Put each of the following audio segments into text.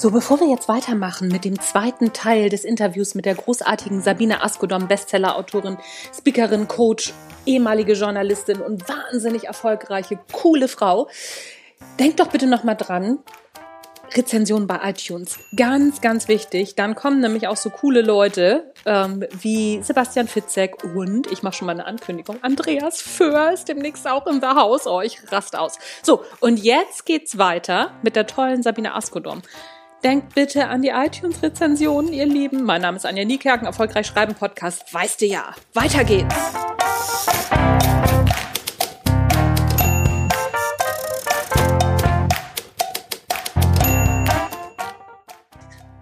So, bevor wir jetzt weitermachen mit dem zweiten Teil des Interviews mit der großartigen Sabine Askodom, Bestsellerautorin, Speakerin, Coach, ehemalige Journalistin und wahnsinnig erfolgreiche, coole Frau, denkt doch bitte noch mal dran, Rezensionen bei iTunes. Ganz, ganz wichtig. Dann kommen nämlich auch so coole Leute ähm, wie Sebastian Fitzek und, ich mache schon mal eine Ankündigung, Andreas Föhr ist demnächst auch in The House. Oh, rast aus. So, und jetzt geht's weiter mit der tollen Sabine Askodom. Denkt bitte an die iTunes-Rezensionen, ihr Lieben. Mein Name ist Anja Niekerken, Erfolgreich Schreiben Podcast. Weißt du ja. Weiter geht's.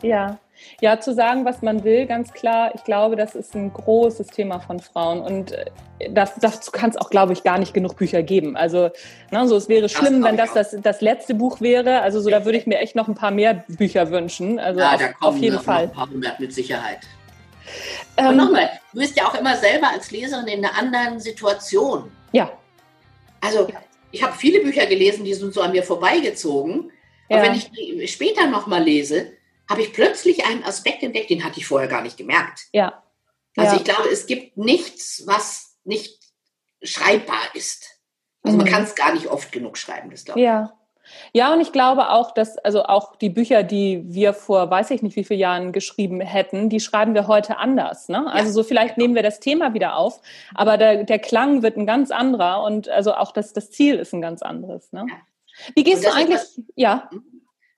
Ja, ja, zu sagen, was man will, ganz klar. Ich glaube, das ist ein großes Thema von Frauen und äh, das, dazu kann es auch, glaube ich, gar nicht genug Bücher geben. Also, ne, so es wäre schlimm, wenn das, das das letzte Buch wäre. Also, so da würde ich mir echt noch ein paar mehr Bücher wünschen. Also ja, auf, da kommen auf jeden noch Fall. ein paar hundert mit Sicherheit. Ähm, Und nochmal, du bist ja auch immer selber als Leserin in einer anderen Situation. Ja, Also ich habe viele Bücher gelesen, die sind so an mir vorbeigezogen. Ja. Aber wenn ich die später nochmal lese, habe ich plötzlich einen Aspekt entdeckt, den hatte ich vorher gar nicht gemerkt. ja. Also ja. ich glaube, es gibt nichts, was nicht schreibbar ist. Also man Mhm. kann es gar nicht oft genug schreiben, das glaube ich. Ja. Ja, und ich glaube auch, dass also auch die Bücher, die wir vor weiß ich nicht wie vielen Jahren geschrieben hätten, die schreiben wir heute anders. Ne? Also so vielleicht nehmen wir das Thema wieder auf, aber der, der Klang wird ein ganz anderer und also auch das, das Ziel ist ein ganz anderes. Ne? Ja. Wie gehst du eigentlich? was- Ja,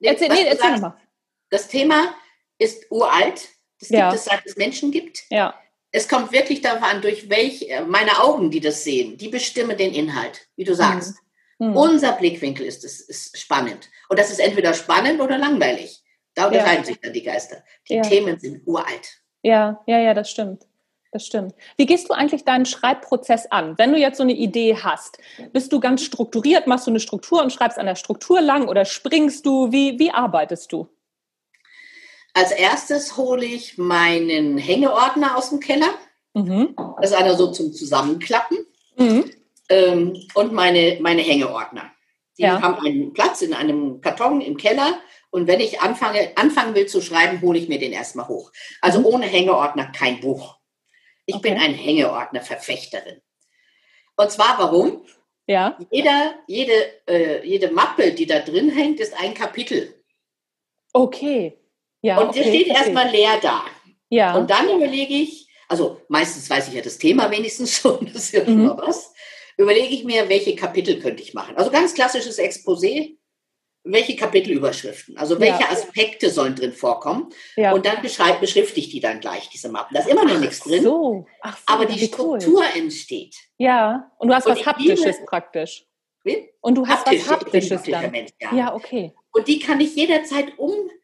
Nee, erzähl, nee, erzähl nochmal. Das Thema ist uralt. Das Ja. gibt es, seit es Menschen gibt. Ja, Es kommt wirklich darauf an, durch welche, äh, meine Augen, die das sehen, die bestimmen den Inhalt, wie du sagst. Hm. Unser Blickwinkel ist, ist, ist spannend. Und das ist entweder spannend oder langweilig. Da unterscheiden sich dann die Geister. Die Ja. Themen sind uralt. ja, ja, ja, das stimmt. Das stimmt. Wie gehst du eigentlich deinen Schreibprozess an? Wenn du jetzt so eine Idee hast, bist du ganz strukturiert, machst du eine Struktur und schreibst an der Struktur lang oder springst du? Wie, wie arbeitest du? Als erstes hole ich meinen Hängeordner aus dem Keller. Mhm. Das ist einer so zum Zusammenklappen. Mhm. ähm, und meine, meine Hängeordner. Die Ja. haben einen Platz in einem Karton im Keller. Und wenn ich anfange, anfangen will zu schreiben, hole ich mir den erstmal hoch. Also ohne Hängeordner kein Buch. Ich Okay. bin ein Hängeordner-Verfechterin. Und zwar warum? Ja. Jeder, jede, äh, jede Mappe, die da drin hängt, ist ein Kapitel. Okay. Ja, und okay, der steht erstmal leer da. Ja. Und dann überlege ich, also meistens weiß ich ja das Thema wenigstens schon, das ist ja schon Mhm. mal was, überlege ich mir, welche Kapitel könnte ich machen. Also ganz klassisches Exposé, welche Kapitelüberschriften, also welche Ja. Aspekte sollen drin vorkommen. ja. Und dann beschrifte ich die dann gleich, diese Mappen. Da ist immer noch nichts drin, so. Ach so, aber die wie cool. Struktur entsteht. Ja. Und du hast Und was Haptisches liebe- praktisch. Wie? Und du hast Haptisch, was Haptisches dann. Mensch, ja. Ja, okay. Und die kann ich jederzeit umsortieren.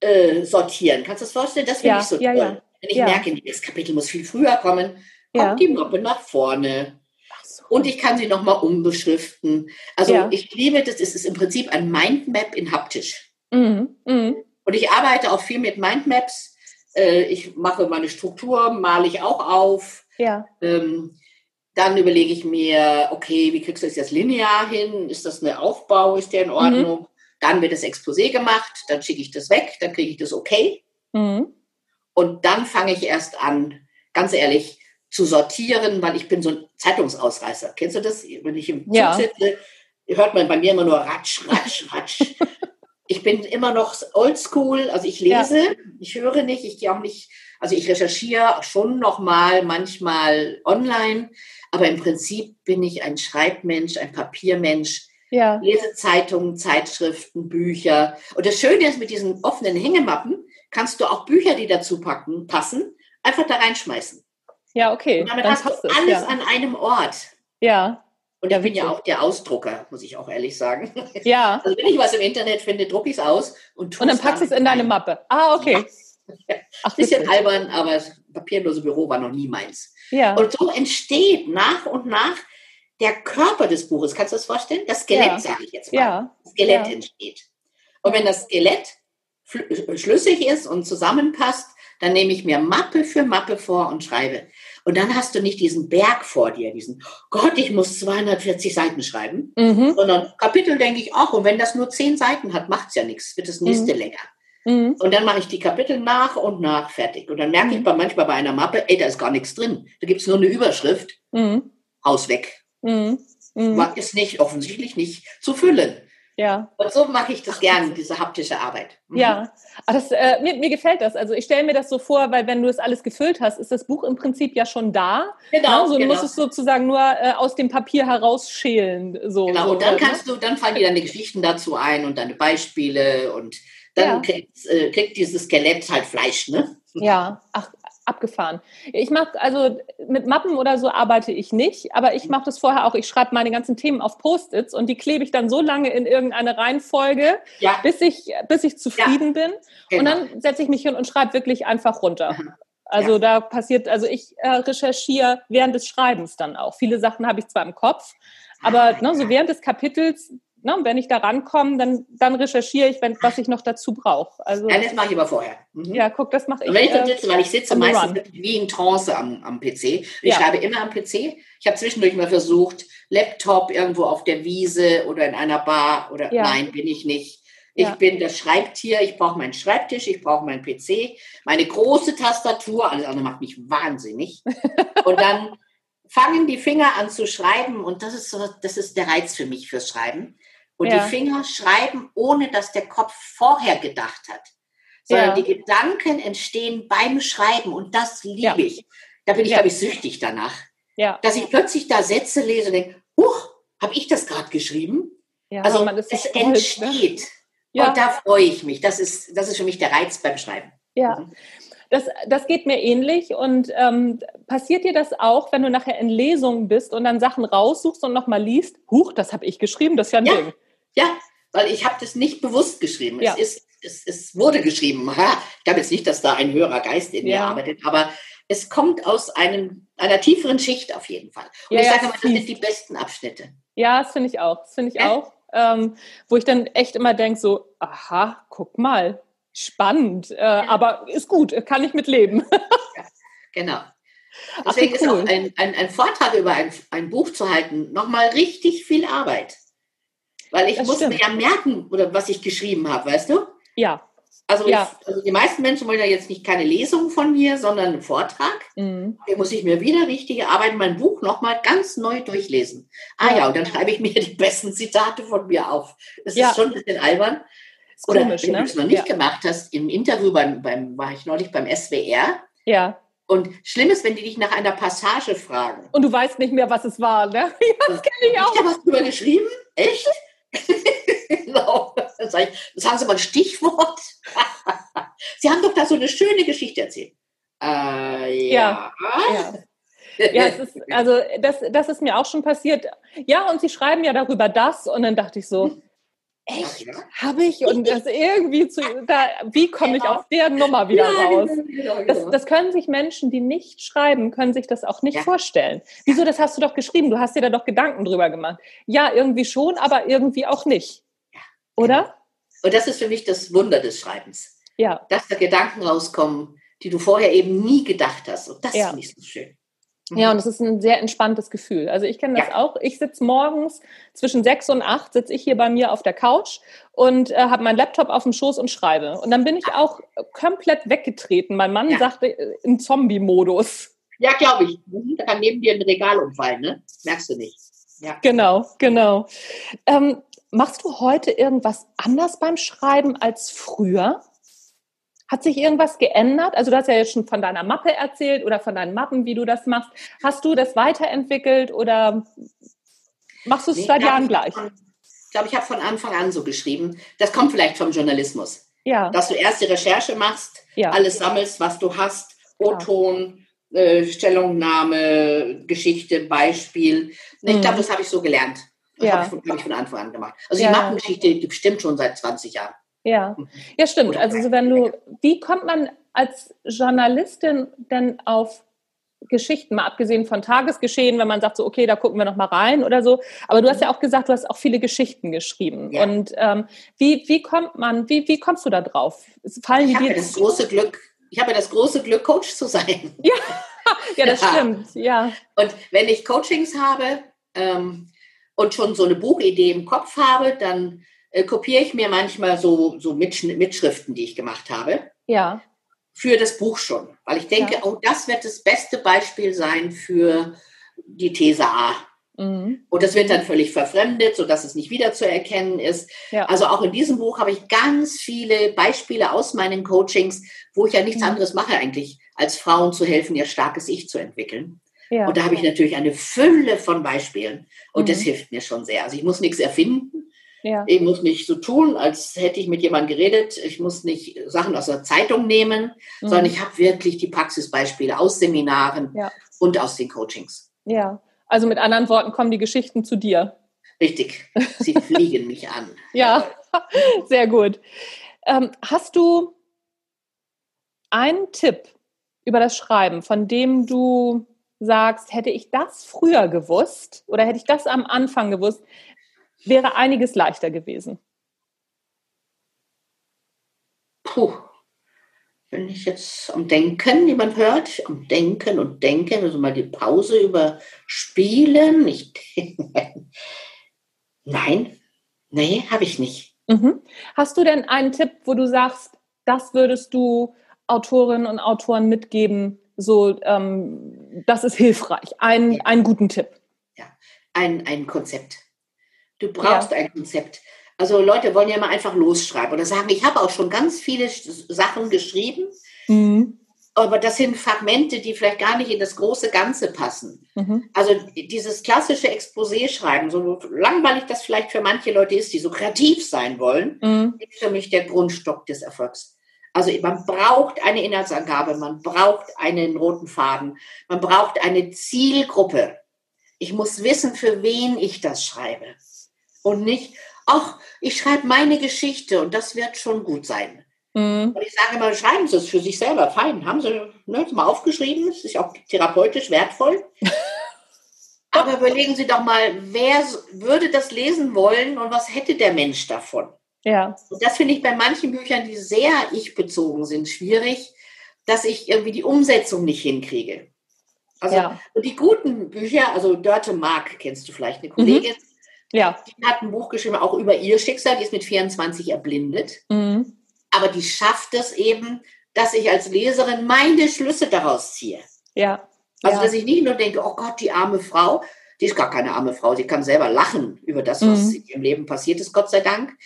Äh, sortieren. Kannst du das vorstellen? Das finde Ja, ich so ja, toll. ja. Wenn ich merke, das Kapitel muss viel früher kommen, kommt Ja. die Mappe nach vorne. So. Und ich kann sie nochmal umbeschriften. Also ich liebe das, es ist im Prinzip ein Mindmap in haptisch. Mhm. Mhm. Und ich arbeite auch viel mit Mindmaps. Äh, Ich mache meine Struktur, male ich auch auf. Ja. Ähm, Dann überlege ich mir, okay, wie kriegst du das jetzt linear hin? Ist das eine Aufbau? Ist der in Ordnung? Dann wird das Exposé gemacht, dann schicke ich das weg, dann kriege ich das okay. Mhm. Und dann fange ich erst an, ganz ehrlich, zu sortieren, weil ich bin so ein Zeitungsausreißer. Kennst du das? Wenn ich im Zug Ja. sitze, hört man bei mir immer nur Ratsch, Ratsch, Ratsch. ich bin immer noch oldschool, also ich lese, ich höre nicht, ich gehe auch nicht, also ich recherchiere schon nochmal, manchmal online, aber im Prinzip bin ich ein Schreibmensch, ein Papiermensch, Ja. lese Zeitungen, Zeitschriften, Bücher. Und das Schöne ist, mit diesen offenen Hängemappen kannst du auch Bücher, die dazu packen, passen, einfach da reinschmeißen. Ja, okay. Und damit Dann hast du es. alles ja. an einem Ort. ja. Und Ja, ich bin ja auch der Ausdrucker, muss ich auch ehrlich sagen. Ja. Also wenn ich was im Internet finde, drucke ich es aus und tue Und dann packst du es in deine Mappe. Ah, okay. Ach, Bisschen witzig. albern, aber das papierlose Büro war noch nie meins. Ja. Und so entsteht nach und nach der Körper des Buches. Kannst du das vorstellen? Das Skelett, Ja. sage ich jetzt mal. Ja. Das Skelett Ja. entsteht. Und wenn das Skelett schlüssig ist und zusammenpasst, dann nehme ich mir Mappe für Mappe vor und schreibe. Und dann hast du nicht diesen Berg vor dir, diesen, Gott, ich muss 240 Seiten schreiben, Mhm. sondern Kapitel denke ich auch. Und wenn das nur 10 Seiten hat, macht's ja nichts, wird das nächste Mhm. länger. Mhm. Und dann mache ich die Kapitel nach und nach fertig. Und dann merke ich mhm. manchmal bei einer Mappe, ey, da ist gar nichts drin. Da gibt es nur eine Überschrift. Mhm. Haus weg. Mhm. Mhm. Ist nicht, offensichtlich nicht zu füllen. Ja. Und so mache ich das gerne, diese haptische Arbeit. Mhm. Ja, das, äh, mir, mir, gefällt das. Also ich stelle mir das so vor, weil wenn du es alles gefüllt hast, ist das Buch im Prinzip ja schon da. Genau. Ne? So, du genau. musst es sozusagen nur äh, aus dem Papier herausschälen. So, genau, so, und dann kannst du, dann fallen dir deine Geschichten dazu ein und deine Beispiele und dann ja. kriegt, äh, kriegt dieses Skelett halt Fleisch, ne? Ja, ach, abgefahren. Ich mache, also mit Mappen oder so arbeite ich nicht, aber ich mache das vorher auch. Ich schreibe meine ganzen Themen auf Post-its und die klebe ich dann so lange in irgendeine Reihenfolge, ja. bis, ich, bis ich zufrieden ja. bin. Genau. Und dann setze ich mich hin und schreibe wirklich einfach runter. Mhm. Also ja. da passiert, also ich äh, recherchiere während des Schreibens dann auch. Viele Sachen habe ich zwar im Kopf, aber ah, ne, so während des Kapitels ne, wenn ich da rankomme, dann, dann recherchiere ich, wenn, was ich noch dazu brauche. Also, ja, das mache ich aber vorher. Mhm. Ja, guck, das mache ich. Und wenn ich dann äh, sitze, weil ich sitze meistens wie in Trance am, am PC. Ich ja. schreibe immer am PC. Ich habe zwischendurch mal versucht, Laptop irgendwo auf der Wiese oder in einer Bar oder ja. nein, bin ich nicht. Ich ja. bin das Schreibtier, ich brauche meinen Schreibtisch, ich brauche meinen PC, meine große Tastatur, alles andere macht mich wahnsinnig. Und dann fangen die Finger an zu schreiben und das ist so, das ist der Reiz für mich fürs Schreiben. Und ja. die Finger schreiben, ohne dass der Kopf vorher gedacht hat. Sondern ja. die Gedanken entstehen beim Schreiben und das liebe ja. ich. Da bin ich, glaube ich, süchtig danach. Ja. Dass ich plötzlich da Sätze lese und denke, huch, habe ich das gerade geschrieben? Ja, also es stolz, ne? entsteht. Ne? Und da freue ich mich. Das ist, das ist für mich der Reiz beim Schreiben. Ja. Mhm. Das, das geht mir ähnlich. Und ähm, passiert dir das auch, wenn du nachher in Lesungen bist und dann Sachen raussuchst und nochmal liest? Huch, das habe ich geschrieben, das ist ja ein ja. Ding. Ja, weil ich habe das nicht bewusst geschrieben. Ja. Es, ist, es, es wurde geschrieben. Ha, ich glaube jetzt nicht, dass da ein höherer Geist in mir arbeitet, aber es kommt aus einem, einer tieferen Schicht auf jeden Fall. Und ja, ich sage mal, das sind die besten Abschnitte. Ja, das finde ich auch. Das finde ich ja? auch. Ähm, wo ich dann echt immer denke, so, aha, guck mal, spannend, äh, ja. aber ist gut, kann ich mit leben. ja, genau. Deswegen Ach, cool. ist auch ein, ein, ein Vortrag über ein, ein Buch zu halten nochmal richtig viel Arbeit. Weil ich das muss stimmt. mir ja merken, oder was ich geschrieben habe, weißt du? Ja. Also, ja. Ich, also, die meisten Menschen wollen ja jetzt nicht keine Lesung von mir, sondern einen Vortrag. Mhm. Da muss ich mir wieder richtige Arbeit, mein Buch nochmal ganz neu durchlesen. Ah ja. ja, und dann schreibe ich mir die besten Zitate von mir auf. Das ja. ist schon ein bisschen albern. Ist Oder komisch, wenn ne? du es noch nicht gemacht hast, im Interview beim, beim, war ich neulich beim SWR. Ja. Und schlimm ist, wenn die dich nach einer Passage fragen. Und du weißt nicht mehr, was es war, ne? Ja, das kenne ich auch. Ich habe was drüber geschrieben? Echt? genau. Das haben Sie mal ein Stichwort. Sie haben doch da so eine schöne Geschichte erzählt. Äh, ja. ja. Ja, ist, also das, das ist mir auch schon passiert. Ja, und sie schreiben ja darüber das und dann dachte ich so, echt, ja. habe ich und das irgendwie zu, da, wie komme ich aus der Nummer wieder ja, raus? Genau, genau, genau. Das, das, können sich Menschen, die nicht schreiben, können sich das auch nicht ja. vorstellen. Wieso, das hast du doch geschrieben, du hast dir da doch Gedanken drüber gemacht. Ja, irgendwie schon, aber irgendwie auch nicht. Oder? Genau. Und das ist für mich das Wunder des Schreibens. Ja. Dass da Gedanken rauskommen, die du vorher eben nie gedacht hast. Und das ja. finde ich so schön. Ja, und es ist ein sehr entspanntes Gefühl. Also ich kenne das ja. auch. Ich sitze morgens zwischen sechs und acht, sitze ich hier bei mir auf der Couch und äh, habe meinen Laptop auf dem Schoß und schreibe. Und dann bin ich auch komplett weggetreten. Mein Mann ja. sagte äh, im Zombie-Modus. Ja, glaube ich. Mhm, da kann neben dir ein Regal umfallen, ne? Merkst du nicht. Ja. Genau, genau. Ähm, machst du heute irgendwas anders beim Schreiben als früher? Hat sich irgendwas geändert? Also du hast ja jetzt schon von deiner Mappe erzählt oder von deinen Mappen, wie du das machst. Hast du das weiterentwickelt oder machst du es nee, seit Jahren gleich? ich glaube, ich habe von Anfang an so geschrieben. Das kommt vielleicht vom Journalismus. Ja. Dass du erst die Recherche machst, ja. alles sammelst, was du hast, O-Ton, äh, Stellungnahme, Geschichte, Beispiel. Ich mhm. glaube, das habe ich so gelernt. Das ja. habe ich, hab ich, von Anfang an gemacht. Also die Mappengeschichte, die bestimmt schon seit 20 Jahren. Ja, ja stimmt. Also so wenn du, wie kommt man als Journalistin denn auf Geschichten, mal abgesehen von Tagesgeschehen, wenn man sagt so, okay, da gucken wir noch mal rein oder so. Aber du hast ja auch gesagt, du hast auch viele Geschichten geschrieben. Ja. Und ähm, wie, wie kommt man, wie, wie kommst du da drauf? Fallen ich habe das große Glück, ich habe das große Glück, Coach zu sein. Ja, ja das ja. stimmt, ja. Und wenn ich Coachings habe ähm, und schon so eine Buchidee im Kopf habe, dann äh, kopiere ich mir manchmal so, so Mitschriften, die ich gemacht habe. Ja. Für das Buch schon. Weil ich denke, ja. oh, das wird das beste Beispiel sein für die These A. Mhm. Und das wird dann völlig verfremdet, sodass es nicht wiederzuerkennen ist. Ja. Also auch in diesem Buch habe ich ganz viele Beispiele aus meinen Coachings, wo ich ja nichts mhm. anderes mache eigentlich, als Frauen zu helfen, ihr starkes Ich zu entwickeln. Ja. Und da habe ich natürlich eine Fülle von Beispielen. Und mhm. das hilft mir schon sehr. Also ich muss nichts erfinden. Ja. Ich muss nicht so tun, als hätte ich mit jemandem geredet. Ich muss nicht Sachen aus der Zeitung nehmen, mhm. sondern ich habe wirklich die Praxisbeispiele aus Seminaren ja. und aus den Coachings. Ja, also mit anderen Worten kommen die Geschichten zu dir. Richtig, sie fliegen mich an. Ja, sehr gut. Ähm, hast du einen Tipp über das Schreiben, von dem du sagst, hätte ich das früher gewusst oder hätte ich das am Anfang gewusst, wäre einiges leichter gewesen? Puh. Wenn ich jetzt am Denken, jemand hört, am Denken und Denken, also mal die Pause überspielen. Ich Nein, nee, habe ich nicht. Mhm. Hast du denn einen Tipp, wo du sagst, das würdest du Autorinnen und Autoren mitgeben, so, ähm, das ist hilfreich. Ein, einen guten Tipp. Ja, ein, ein Konzept. Du brauchst ja. ein Konzept. Also Leute wollen ja mal einfach losschreiben oder sagen, ich habe auch schon ganz viele Sachen geschrieben, mhm. aber das sind Fragmente, die vielleicht gar nicht in das große Ganze passen. Mhm. Also dieses klassische Exposé schreiben, so langweilig das vielleicht für manche Leute ist, die so kreativ sein wollen, mhm. ist für mich der Grundstock des Erfolgs. Also man braucht eine Inhaltsangabe, man braucht einen roten Faden, man braucht eine Zielgruppe. Ich muss wissen, für wen ich das schreibe. Und nicht, ach, ich schreibe meine Geschichte und das wird schon gut sein. Mhm. Und ich sage immer, schreiben Sie es für sich selber, fein. Haben Sie ne, mal aufgeschrieben, es ist auch therapeutisch wertvoll. Aber überlegen Sie doch mal, wer würde das lesen wollen und was hätte der Mensch davon? Ja. Und das finde ich bei manchen Büchern, die sehr ich-bezogen sind, schwierig, dass ich irgendwie die Umsetzung nicht hinkriege. Also ja. und die guten Bücher, also Dörte Mark, kennst du vielleicht, eine Kollegin, mhm. Ja. die hat ein Buch geschrieben, auch über ihr Schicksal, die ist mit 24 erblindet. Mhm. Aber die schafft es eben, dass ich als Leserin meine Schlüsse daraus ziehe. Ja. Also, ja. dass ich nicht nur denke, oh Gott, die arme Frau, die ist gar keine arme Frau, sie kann selber lachen über das, was mhm. in ihrem Leben passiert ist, Gott sei Dank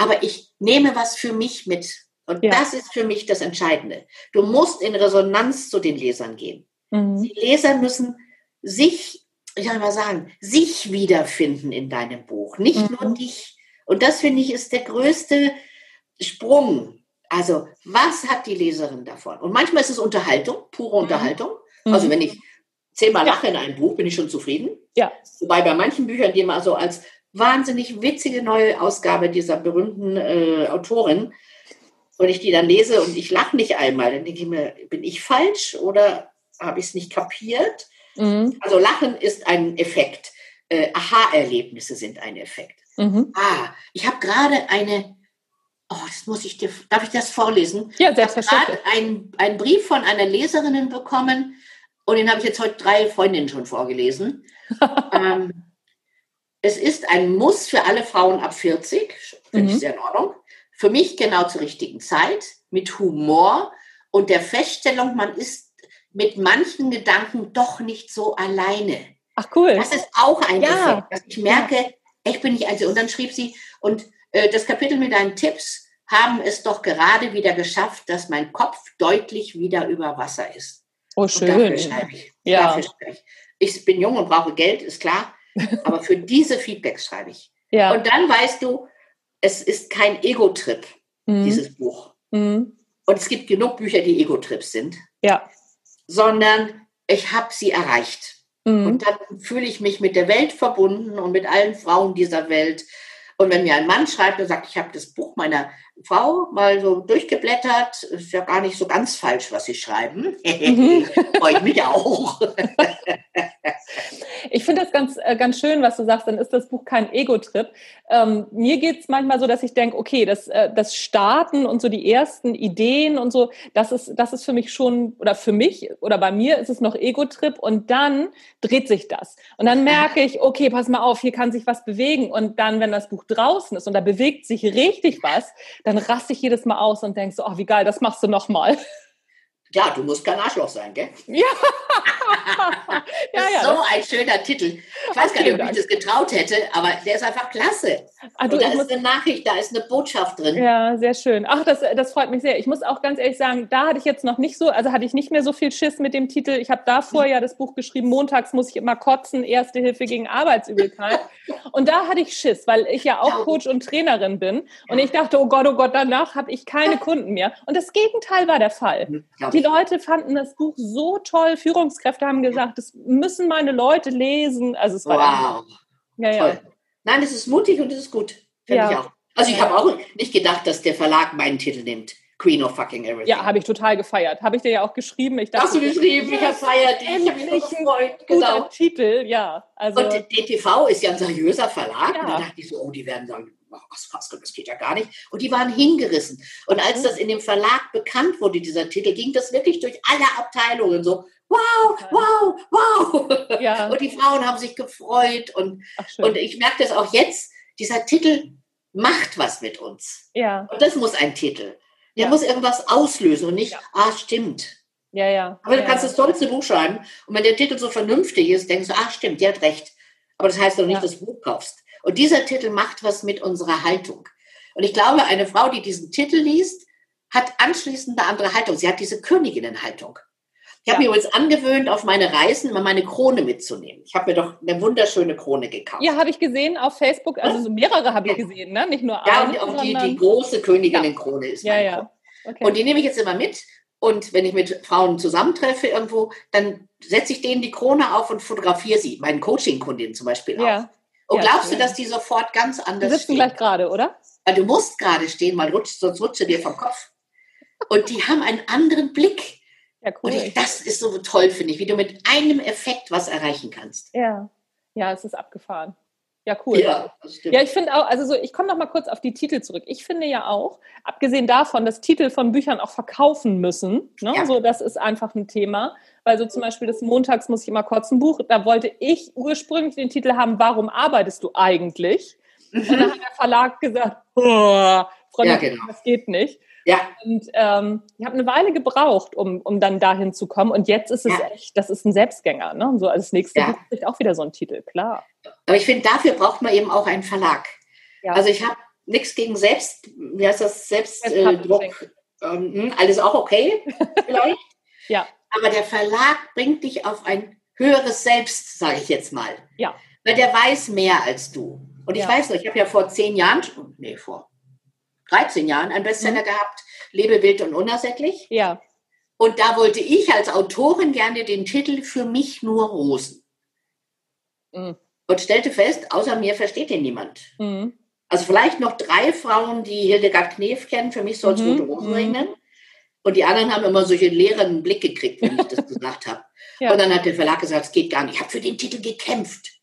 aber ich nehme was für mich mit. Und ja. das ist für mich das Entscheidende. Du musst in Resonanz zu den Lesern gehen. Mhm. Die Leser müssen sich, ich kann mal sagen, sich wiederfinden in deinem Buch, nicht mhm. nur dich. Und das finde ich ist der größte Sprung. Also, was hat die Leserin davon? Und manchmal ist es Unterhaltung, pure mhm. Unterhaltung. Mhm. Also, wenn ich zehnmal lache in einem Buch, bin ich schon zufrieden. Ja. Wobei bei manchen Büchern, die man so als wahnsinnig witzige neue Ausgabe dieser berühmten äh, Autorin. Und ich die dann lese und ich lache nicht einmal, dann denke ich mir, bin ich falsch oder habe ich es nicht kapiert? Mhm. Also Lachen ist ein Effekt. Äh, Aha-Erlebnisse sind ein Effekt. Mhm. Ah, ich habe gerade eine, oh, das muss ich dir, darf ich das vorlesen? Ja, selbstverständlich. Ich habe einen Brief von einer Leserin bekommen und den habe ich jetzt heute drei Freundinnen schon vorgelesen. ähm, es ist ein Muss für alle Frauen ab 40, finde mhm. ich sehr in Ordnung. Für mich genau zur richtigen Zeit, mit Humor und der Feststellung, man ist mit manchen Gedanken doch nicht so alleine. Ach cool. Das ist auch ein ja. Effekt, dass ich merke, ja. ich bin nicht einzig. Und dann schrieb sie, und äh, das Kapitel mit deinen Tipps haben es doch gerade wieder geschafft, dass mein Kopf deutlich wieder über Wasser ist. Oh, schön. Und dafür schreibe ich. Ja. Dafür schreibe ich. ich bin jung und brauche Geld, ist klar. Aber für diese Feedbacks schreibe ich. Ja. Und dann weißt du, es ist kein Ego-Trip, mhm. dieses Buch. Mhm. Und es gibt genug Bücher, die Ego-Trips sind. Ja. Sondern ich habe sie erreicht. Mhm. Und dann fühle ich mich mit der Welt verbunden und mit allen Frauen dieser Welt. Und wenn mir ein Mann schreibt und sagt, ich habe das Buch meiner Frau mal so durchgeblättert, ist ja gar nicht so ganz falsch, was sie schreiben. Mhm. Freue ich mich auch. Ich finde das ganz, äh, ganz schön, was du sagst, dann ist das Buch kein Ego-Trip. Ähm, mir geht es manchmal so, dass ich denke, okay, das, äh, das Starten und so die ersten Ideen und so, das ist, das ist für mich schon, oder für mich oder bei mir ist es noch Ego-Trip und dann dreht sich das. Und dann merke ich, okay, pass mal auf, hier kann sich was bewegen. Und dann, wenn das Buch draußen ist und da bewegt sich richtig was, dann raste ich jedes Mal aus und denke so, oh, wie geil, das machst du nochmal. Ja, du musst kein Arschloch sein, gell? Ja. ja, ja. So ein schöner Titel. Ich weiß gar nicht, ob ich das getraut hätte, aber der ist einfach klasse. Ach, du, da ist eine Nachricht, da ist eine Botschaft drin. Ja, sehr schön. Ach, das, das freut mich sehr. Ich muss auch ganz ehrlich sagen, da hatte ich jetzt noch nicht so, also hatte ich nicht mehr so viel Schiss mit dem Titel. Ich habe davor ja das Buch geschrieben, montags muss ich immer kotzen, Erste Hilfe gegen Arbeitsübelkeit. Und da hatte ich Schiss, weil ich ja auch Coach und Trainerin bin. Und ich dachte, oh Gott, oh Gott, danach habe ich keine Kunden mehr. Und das Gegenteil war der Fall. Ja, die Leute fanden das Buch so toll. Führungskräfte haben gesagt, das müssen meine Leute lesen. Also es war wow. Ja, toll. Ja. Nein, es ist mutig und es ist gut. Finde ja. ich auch. Also ich habe auch nicht gedacht, dass der Verlag meinen Titel nimmt. Queen of fucking everything. Ja, habe ich total gefeiert. Habe ich dir ja auch geschrieben. Ich dachte, Hast du geschrieben? Ich habe feiert. Ich habe mich gefreut. Genau. Titel, ja. Also, und DTV ist ja ein seriöser Verlag. Ja. Und da dachte ich so, oh, die werden sagen, was, was, das geht ja gar nicht. Und die waren hingerissen. Und als mhm. das in dem Verlag bekannt wurde, dieser Titel, ging das wirklich durch alle Abteilungen so, wow, wow, wow. Ja. Und die Frauen haben sich gefreut. Und, und ich merke das auch jetzt, dieser Titel macht was mit uns. Ja. Und das muss ein Titel. Der ja. muss irgendwas auslösen und nicht, ja. ah, stimmt. Ja, ja. Aber du kannst das tollste Buch schreiben und wenn der Titel so vernünftig ist, denkst du, ah, stimmt, der hat recht. Aber das heißt doch nicht, dass du das Buch kaufst. Und dieser Titel macht was mit unserer Haltung. Und ich glaube, eine Frau, die diesen Titel liest, hat anschließend eine andere Haltung. Sie hat diese Königinnenhaltung. Ich habe ja. mir übrigens angewöhnt, auf meine Reisen mal meine Krone mitzunehmen. Ich habe mir doch eine wunderschöne Krone gekauft. Ja, habe ich gesehen auf Facebook. Also so mehrere habe ich gesehen, ne? nicht nur eine. Ja, und auch die, die große Königinnenkrone ja. ist Ja, ja. Okay. Und die nehme ich jetzt immer mit. Und wenn ich mit Frauen zusammentreffe irgendwo, dann setze ich denen die Krone auf und fotografiere sie. Meinen Coaching-Kundinnen zum Beispiel auch. Ja. Und glaubst du, dass die sofort ganz anders Die sitzen stehen? gleich gerade, oder? Weil du musst gerade stehen, weil rutscht, sonst rutscht dir vom Kopf. Und die haben einen anderen Blick. Ja, cool. Und ich, das ist so toll, finde ich, wie du mit einem Effekt was erreichen kannst. Ja, ja, es ist abgefahren. Ja, cool. Ja, ja ich finde auch, also so, ich komme noch mal kurz auf die Titel zurück. Ich finde ja auch, abgesehen davon, dass Titel von Büchern auch verkaufen müssen, ne, ja. so das ist einfach ein Thema. Weil so zum Beispiel das Montags muss ich immer kurz ein Buch, da wollte ich ursprünglich den Titel haben, warum arbeitest du eigentlich? Mhm. Und dann hat der Verlag gesagt, oh, Freunde, ja, genau. das geht nicht. Ja. Und ähm, ich habe eine Weile gebraucht, um, um dann dahin zu kommen. Und jetzt ist es ja. echt, das ist ein Selbstgänger. Ne? Und so als nächstes ja. kriegt auch wieder so ein Titel, klar. Aber ich finde, dafür braucht man eben auch einen Verlag. Ja. Also ich habe nichts gegen Selbst, wie heißt das, Selbstdruck. Äh, ähm, alles auch okay, vielleicht. ja. Aber der Verlag bringt dich auf ein höheres Selbst, sage ich jetzt mal. Ja. Weil der weiß mehr als du. Und ich weiß noch, ich habe ja vor zehn Jahren, nee, vor 13 Jahren einen Bestseller mhm. gehabt, Lebe wild und unersättlich. Ja. Und da wollte ich als Autorin gerne den Titel Für mich nur Rosen. Mhm. Und stellte fest, außer mir versteht den niemand. Mhm. Also vielleicht noch drei Frauen, die Hildegard Knef kennen, für mich soll es mhm. Rote Rosen mhm. regnen. Und die anderen haben immer solche leeren Blick gekriegt, wenn ich das gesagt habe. Ja. Und dann hat der Verlag gesagt, es geht gar nicht. Ich habe für den Titel gekämpft.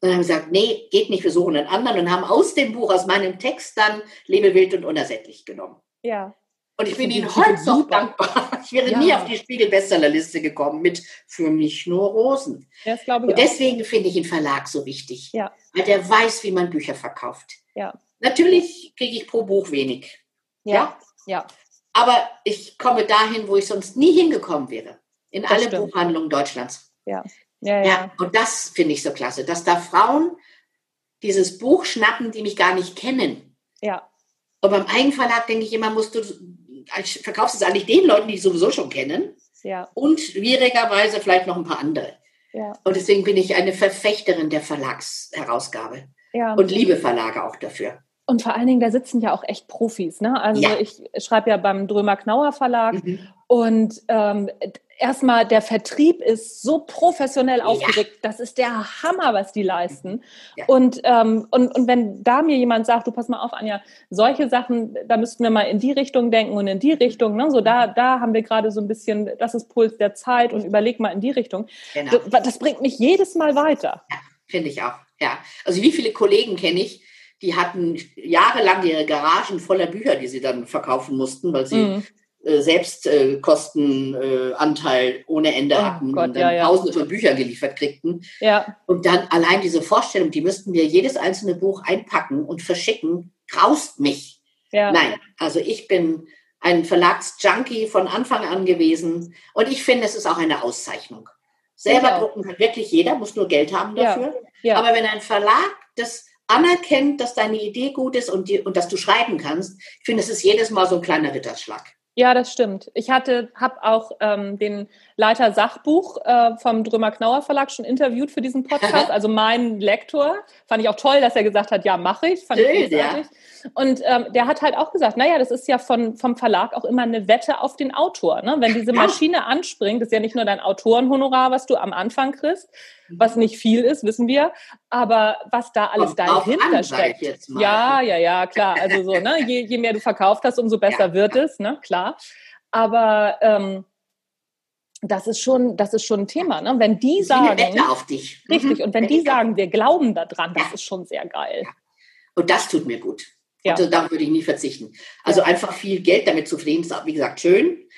Und haben gesagt, nee, geht nicht, wir suchen einen anderen und haben aus dem Buch, aus meinem Text dann Lebe wild und unersättlich genommen. Ja. Und ich bin Ihnen heute noch dankbar. Ich wäre ja. nie auf die Spiegel-Bestsellerliste gekommen mit Für mich nur Rosen. Das glaube ich und deswegen finde ich einen Verlag so wichtig. Ja. Weil der weiß, wie man Bücher verkauft. Ja. Natürlich kriege ich pro Buch wenig. Ja. Ja. ja. Aber ich komme dahin, wo ich sonst nie hingekommen wäre. In das alle stimmt. Buchhandlungen Deutschlands. Ja. Ja, ja. ja und das finde ich so klasse, dass da Frauen dieses Buch schnappen, die mich gar nicht kennen. Ja. Und beim Eigenverlag denke ich immer, musst du, verkaufst es eigentlich den Leuten, die ich sowieso schon kennen. Ja. Und schwierigerweise vielleicht noch ein paar andere. Ja. Und deswegen bin ich eine Verfechterin der Verlagsherausgabe. Ja. Und liebe Verlage auch dafür. Und vor allen Dingen, da sitzen ja auch echt Profis. Ne? Also ja. ich schreibe ja beim Drömer Knauer Verlag mhm. und ähm, erstmal der Vertrieb ist so professionell aufgeregt. Ja. Das ist der Hammer, was die leisten. Ja. Und, ähm, und, und wenn da mir jemand sagt, du pass mal auf, Anja, solche Sachen, da müssten wir mal in die Richtung denken und in die Richtung. Ne? So da, da haben wir gerade so ein bisschen, das ist Puls der Zeit und überleg mal in die Richtung. Genau. Das, das bringt mich jedes Mal weiter. Ja, finde ich auch. Ja. Also wie viele Kollegen kenne ich, die hatten jahrelang ihre Garagen voller Bücher, die sie dann verkaufen mussten, weil sie mhm. Äh, Selbstkostenanteil äh, ohne Ende oh hatten Gott, und dann ja, ja. tausende von Büchern geliefert kriegten. Ja. Und dann allein diese Vorstellung, die müssten wir jedes einzelne Buch einpacken und verschicken, graust mich. Ja. Nein, also ich bin ein Verlagsjunkie von Anfang an gewesen und ich finde, es ist auch eine Auszeichnung. Selber drucken kann wirklich jeder, muss nur Geld haben dafür. Ja. Aber wenn ein Verlag das anerkennt, dass deine Idee gut ist und, die, und dass du schreiben kannst, ich finde, es ist jedes Mal so ein kleiner Ritterschlag. Ja, das stimmt. Ich hatte, habe auch ähm, den Leiter Sachbuch äh, vom Drömer Knauer Verlag schon interviewt für diesen Podcast. Also mein Lektor fand ich auch toll, dass er gesagt hat, ja, mache ich. Fand Schön, ich großartig. Ja. Und ähm, der hat halt auch gesagt, naja, das ist ja von, vom Verlag auch immer eine Wette auf den Autor. Ne? Wenn diese Maschine anspringt, ist ja nicht nur dein Autorenhonorar, was du am Anfang kriegst, was nicht viel ist, wissen wir, aber was da alles dahinter steckt. Ja, ja, ja, klar. Also so, ne, je, je mehr du verkauft hast, umso besser ja, wird es, ne, klar. Aber ähm, das ist schon, das ist schon ein Thema, ne? Wenn die sagen, auf dich. richtig, mhm. und wenn die sagen, wir glauben daran, das ist schon sehr geil. Und das tut mir gut. Ja. Also darauf würde ich nie verzichten. Also ja. einfach viel Geld damit zu verdienen, ist auch, wie gesagt, schön.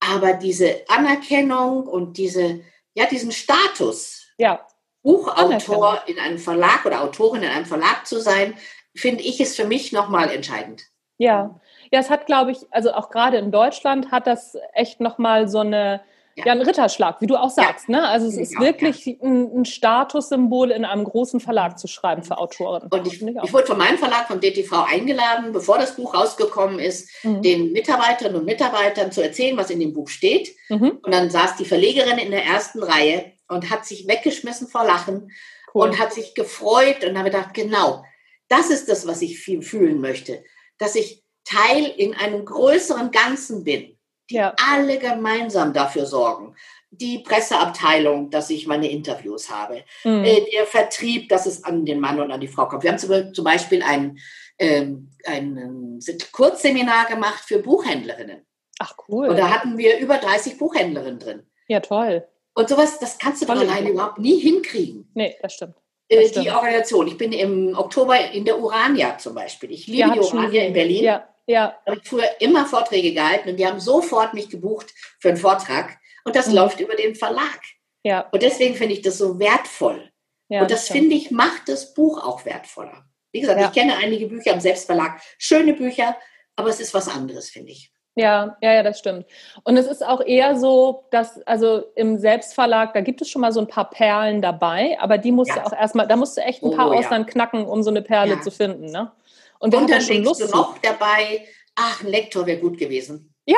Aber diese Anerkennung und diese, ja, diesen Status, ja. Buchautor in einem Verlag oder Autorin in einem Verlag zu sein, finde ich, ist für mich nochmal entscheidend. Ja, ja, es hat, glaube ich, also auch gerade in Deutschland hat das echt nochmal so eine, ja. ja, ein Ritterschlag, wie du auch sagst. Ja. Ne? Also es ist wirklich ja. ein, ein, Statussymbol, in einem großen Verlag zu schreiben für Autoren. Und ich, ich, ich wurde von meinem Verlag, vom DTV, eingeladen, bevor das Buch rausgekommen ist, mhm. den Mitarbeiterinnen und Mitarbeitern zu erzählen, was in dem Buch steht. Mhm. Und dann saß die Verlegerin in der ersten Reihe und hat sich weggeschmissen vor Lachen cool. und hat sich gefreut und habe gedacht, genau, das ist das, was ich viel fühlen möchte, dass ich Teil in einem größeren Ganzen bin, die ja. alle gemeinsam dafür sorgen. Die Presseabteilung, dass ich meine Interviews habe, mhm. äh, der Vertrieb, dass es an den Mann und an die Frau kommt. Wir haben zum Beispiel ein, ähm, ein Kurzseminar gemacht für Buchhändlerinnen. Ach cool. Und da hatten wir über 30 Buchhändlerinnen drin. Ja, toll. Und sowas, das kannst du von alleine überhaupt nie hinkriegen. Nee, das stimmt. Äh, das stimmt. Die Organisation. Ich bin im Oktober in der Urania zum Beispiel. Ich liebe ja, die Urania in Berlin. Ja, ja. Da habe ich früher immer Vorträge gehalten und die haben sofort mich gebucht für einen Vortrag. Und das mhm. läuft über den Verlag. Ja. Und deswegen finde ich das so wertvoll. Ja, und das, das finde ich, macht das Buch auch wertvoller. Wie gesagt, ja. ich kenne einige Bücher im Selbstverlag, schöne Bücher, aber es ist was anderes, finde ich. Ja, ja, ja, das stimmt. Und es ist auch eher so, dass, also im Selbstverlag, da gibt es schon mal so ein paar Perlen dabei, aber die musst ja. du auch erstmal, da musst du echt ein paar oh, Ausland ja. knacken, um so eine Perle ja. zu finden, ne? Und, Und dann schon denkst du noch dabei, ach, ein Lektor wäre gut gewesen. Ja.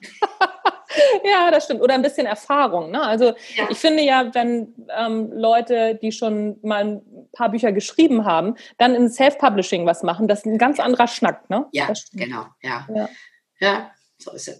ja, das stimmt. Oder ein bisschen Erfahrung. Ne? Also ja. ich finde ja, wenn ähm, Leute, die schon mal ein paar Bücher geschrieben haben, dann im Self-Publishing was machen, das ist ein ganz anderer Schnack. Ne? Ja, genau. Ja. ja. Ja, so ist es.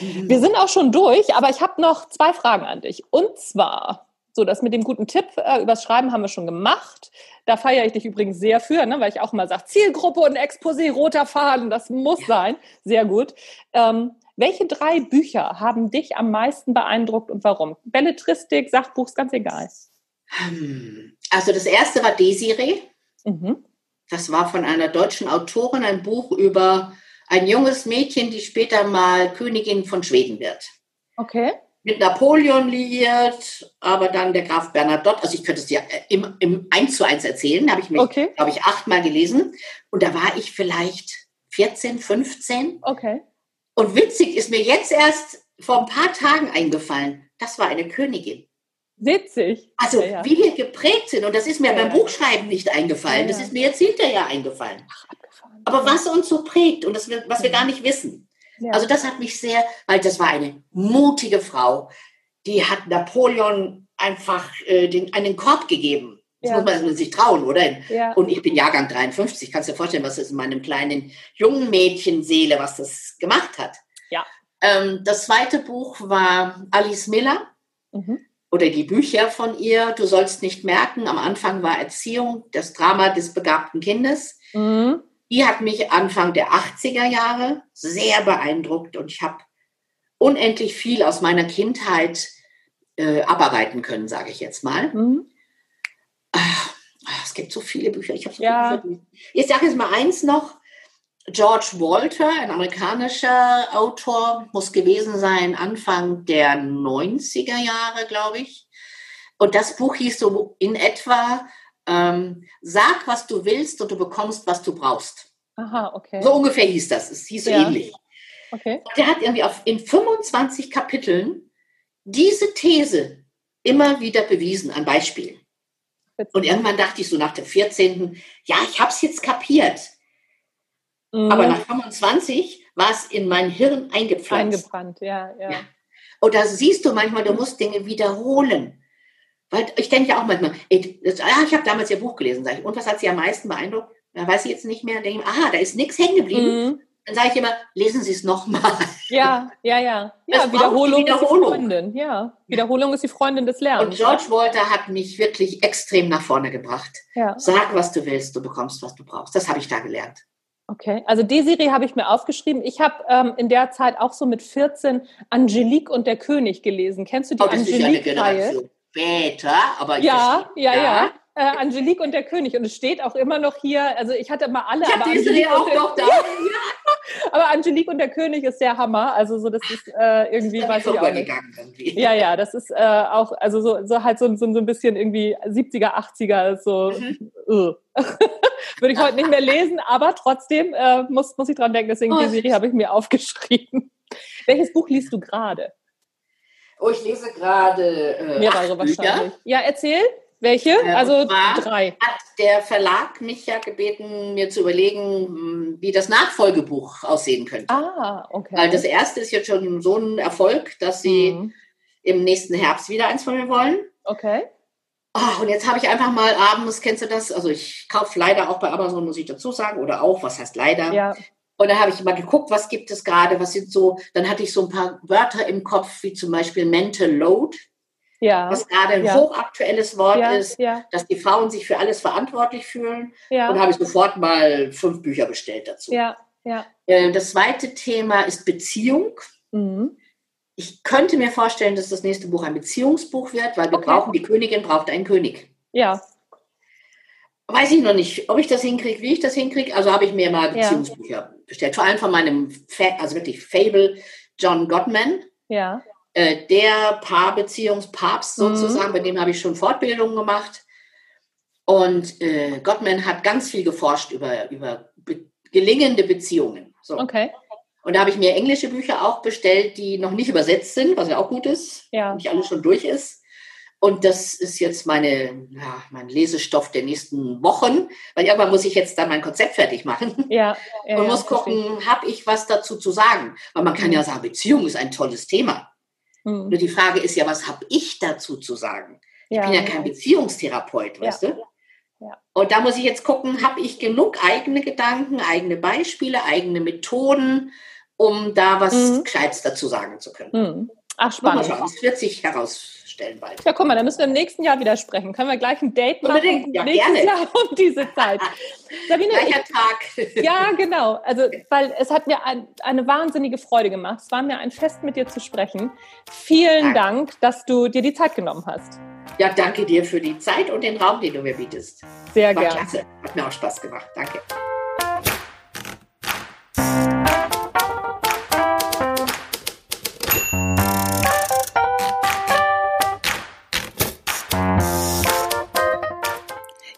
Wir sind auch schon durch, aber ich habe noch zwei Fragen an dich. Und zwar, so das mit dem guten Tipp äh, übers Schreiben haben wir schon gemacht. Da feiere ich dich übrigens sehr für, ne, weil ich auch immer sage, Zielgruppe und Exposé, roter Faden, das muss ja. sein. Sehr gut. Ähm, welche drei Bücher haben dich am meisten beeindruckt und warum? Belletristik, Sachbuch, ist ganz egal. Hm. Also das erste war Desiree. Mhm. Das war von einer deutschen Autorin ein Buch über ein junges Mädchen, die später mal Königin von Schweden wird. Okay. Mit Napoleon liiert, aber dann der Graf Bernadotte, also ich könnte es dir äh, im, im 1 zu 1 erzählen, habe ich mich, okay. glaube ich, achtmal gelesen. Und da war ich vielleicht 14, 15. Okay. Und witzig ist mir jetzt erst vor ein paar Tagen eingefallen, das war eine Königin. Witzig. Also, ja, ja. wie wir geprägt sind, und das ist mir ja, beim Buchschreiben nicht eingefallen, das ist mir jetzt hinterher eingefallen. Ach, aber was uns so prägt und das, was wir gar nicht wissen. Ja. Also das hat mich sehr, weil das war eine mutige Frau, die hat Napoleon einfach äh, den, einen Korb gegeben. Das ja. muss man sich trauen, oder? Ja. Und ich bin Jahrgang 53. Kannst du dir vorstellen, was das in meinem kleinen jungen Mädchenseele, was das gemacht hat? Ja. Ähm, das zweite Buch war Alice Miller mhm. oder die Bücher von ihr. Du sollst nicht merken, am Anfang war Erziehung, das Drama des begabten Kindes. Mhm. Die hat mich Anfang der 80er Jahre sehr beeindruckt und ich habe unendlich viel aus meiner Kindheit äh, abarbeiten können, sage ich jetzt mal. Mhm. Ach, es gibt so viele Bücher. Ich habe so ja. viele Bücher. Ich sage jetzt mal eins noch. George Walter, ein amerikanischer Autor, muss gewesen sein Anfang der 90er Jahre, glaube ich. Und das Buch hieß so in etwa, ähm, sag, was du willst und du bekommst, was du brauchst. Aha, okay. So ungefähr hieß das. Es hieß so ja. ähnlich. Okay. Und der hat irgendwie auf, in 25 Kapiteln diese These immer wieder bewiesen an Beispielen. Und irgendwann dachte ich so nach dem 14., ja, ich habe es jetzt kapiert. Mhm. Aber nach 25 war es in mein Hirn eingepflanzt. Eingebrannt, ja, ja, ja. Und da siehst du manchmal, du musst Dinge wiederholen. Weil ich denke ja auch manchmal, ey, das, ah, ich habe damals ihr Buch gelesen, sag ich, und was hat sie am meisten beeindruckt? Da weiß ich jetzt nicht mehr. Denke ich, aha, da ist nichts hängen geblieben. Mhm. Dann sage ich immer, lesen Sie es nochmal. Ja, ja, ja. Ja, Wiederholung, Wiederholung, ist die Freundin. Ja, Wiederholung ist die Freundin des Lernens. Und George Walter hat mich wirklich extrem nach vorne gebracht. Ja. Sag, was du willst, du bekommst, was du brauchst. Das habe ich da gelernt. Okay, also Desiree habe ich mir aufgeschrieben. Ich habe ähm, in der Zeit auch so mit 14 Angelique und der König gelesen. Kennst du die oh, Angelique-Reihe? Später, aber ja, ja, ja, ja äh, Angelique und der König. Und es steht auch immer noch hier, also ich hatte mal alle. Ich habe diese auch der, noch da. Ja. aber Angelique und der König ist der Hammer. Also so, das ist äh, irgendwie, das ist weiß ich auch nicht. Irgendwie. Ja, ja, das ist äh, auch, also so, so halt so, so, so ein bisschen irgendwie 70er, 80er, so. Mhm. Uh. Würde ich heute nicht mehr lesen, aber trotzdem äh, muss, muss ich dran denken, deswegen oh. die Serie habe ich mir aufgeschrieben. Welches Buch liest du gerade? Oh, ich lese gerade äh, mehrere wahrscheinlich. Ja, erzähl. Welche? Äh, also drei. Hat der Verlag mich ja gebeten, mir zu überlegen, hm, wie das Nachfolgebuch aussehen könnte. Ah, okay. Weil das erste ist jetzt schon so ein Erfolg, dass sie mhm. im nächsten Herbst wieder eins von mir wollen. Okay. Oh, und jetzt habe ich einfach mal abends, kennst du das? Also ich kaufe leider auch bei Amazon, muss ich dazu sagen, oder auch, was heißt leider? Ja. Und da habe ich mal geguckt, was gibt es gerade, was sind so, dann hatte ich so ein paar Wörter im Kopf, wie zum Beispiel Mental Load ja. was gerade ein ja. hochaktuelles Wort ja, ist, dass die Frauen sich für alles verantwortlich fühlen. Ja. Und habe ich sofort mal fünf Bücher bestellt dazu. Ja. Ja. Äh, das zweite Thema ist Beziehung. Mhm. Ich könnte mir vorstellen, dass das nächste Buch ein Beziehungsbuch wird, weil wir okay. brauchen, die Königin braucht einen König. Ja. Weiß ich noch nicht, ob ich das hinkriege, wie ich das hinkriege. Also habe ich mir mal Beziehungsbücher bestellt. Vor allem von meinem, Fa also wirklich Fable, John Gottman. Ja. Äh, der Paarbeziehungspapst mhm. sozusagen, mhm. bei dem habe ich schon Fortbildungen gemacht. Und äh, Gottman hat ganz viel geforscht über, über be gelingende Beziehungen. So. Okay. Und da habe ich mir englische Bücher auch bestellt, die noch nicht übersetzt sind, was ja auch gut ist, ja. nicht alles schon durch ist. Und das ist jetzt meine, ja, mein Lesestoff der nächsten Wochen, weil irgendwann muss ich jetzt dann mein Konzept fertig machen. Ja, ja und muss gucken, habe ich was dazu zu sagen? Weil man kann ja sagen, Beziehung ist ein tolles Thema. Mhm. Nur die Frage ist ja, was habe ich dazu zu sagen? Ich bin ja kein Beziehungstherapeut, weißt du? Ja. Und da muss ich jetzt gucken, habe ich genug eigene Gedanken, eigene Beispiele, eigene Methoden, um da was mhm. Gescheites dazu sagen zu können. Mhm. Ach, spannend. Es wird sich herausstellen bald. Ja, guck mal, da müssen wir im nächsten Jahr wieder sprechen. Können wir gleich ein Date machen? Unbedingt, ja, nächstes gerne. Jahr um diese Zeit. Sabine, Gleicher ich, Tag. Ja, genau. Also, weil es hat mir ein, eine wahnsinnige Freude gemacht. Es war mir ein Fest, mit dir zu sprechen. Vielen danke. Dank, dass du dir die Zeit genommen hast. Ja, danke dir für die Zeit und den Raum, den du mir bietest. Sehr gerne. Klasse. Hat mir auch Spaß gemacht. Danke.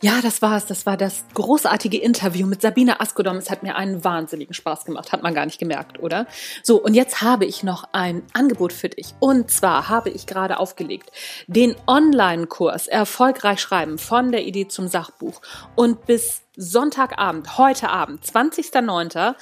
Ja, das war's. Das war das großartige Interview mit Sabine Askodom. Es hat mir einen wahnsinnigen Spaß gemacht. Hat man gar nicht gemerkt, oder? So, und jetzt habe ich noch ein Angebot für dich. Und zwar habe ich gerade aufgelegt den Online-Kurs Erfolgreich schreiben von der Idee zum Sachbuch. Und bis Sonntagabend, heute Abend, 20.09.,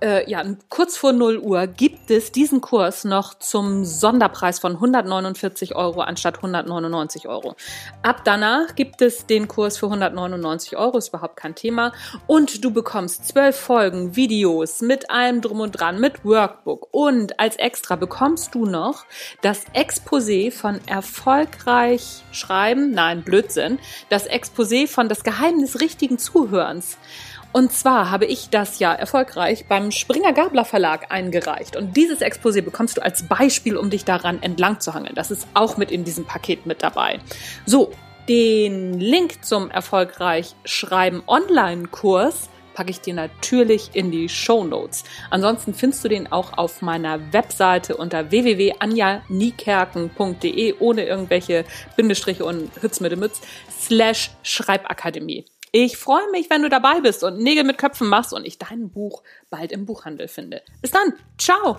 äh, ja, kurz vor 0 Uhr, gibt es diesen Kurs noch zum Sonderpreis von 149 Euro anstatt 199 Euro. Ab danach gibt es den Kurs für 199 Euro, ist überhaupt kein Thema. Und du bekommst zwölf Folgen, Videos mit allem drum und dran, mit Workbook. Und als extra bekommst du noch das Exposé von Erfolgreich Schreiben, nein, Blödsinn, das Exposé von Das Geheimnis richtigen Zuhörens. Und zwar habe ich das ja erfolgreich beim Springer Gabler Verlag eingereicht. Und dieses Exposé bekommst du als Beispiel, um dich daran entlang zu hangeln. Das ist auch mit in diesem Paket mit dabei. So, den Link zum erfolgreich Schreiben Online-Kurs packe ich dir natürlich in die Show Notes. Ansonsten findest du den auch auf meiner Webseite unter www.anjaniekerken.de ohne irgendwelche Bindestriche und Hütz mit dem Mütz slash Schreibakademie. Ich freue mich, wenn du dabei bist und Nägel mit Köpfen machst und ich dein Buch bald im Buchhandel finde. Bis dann. Ciao.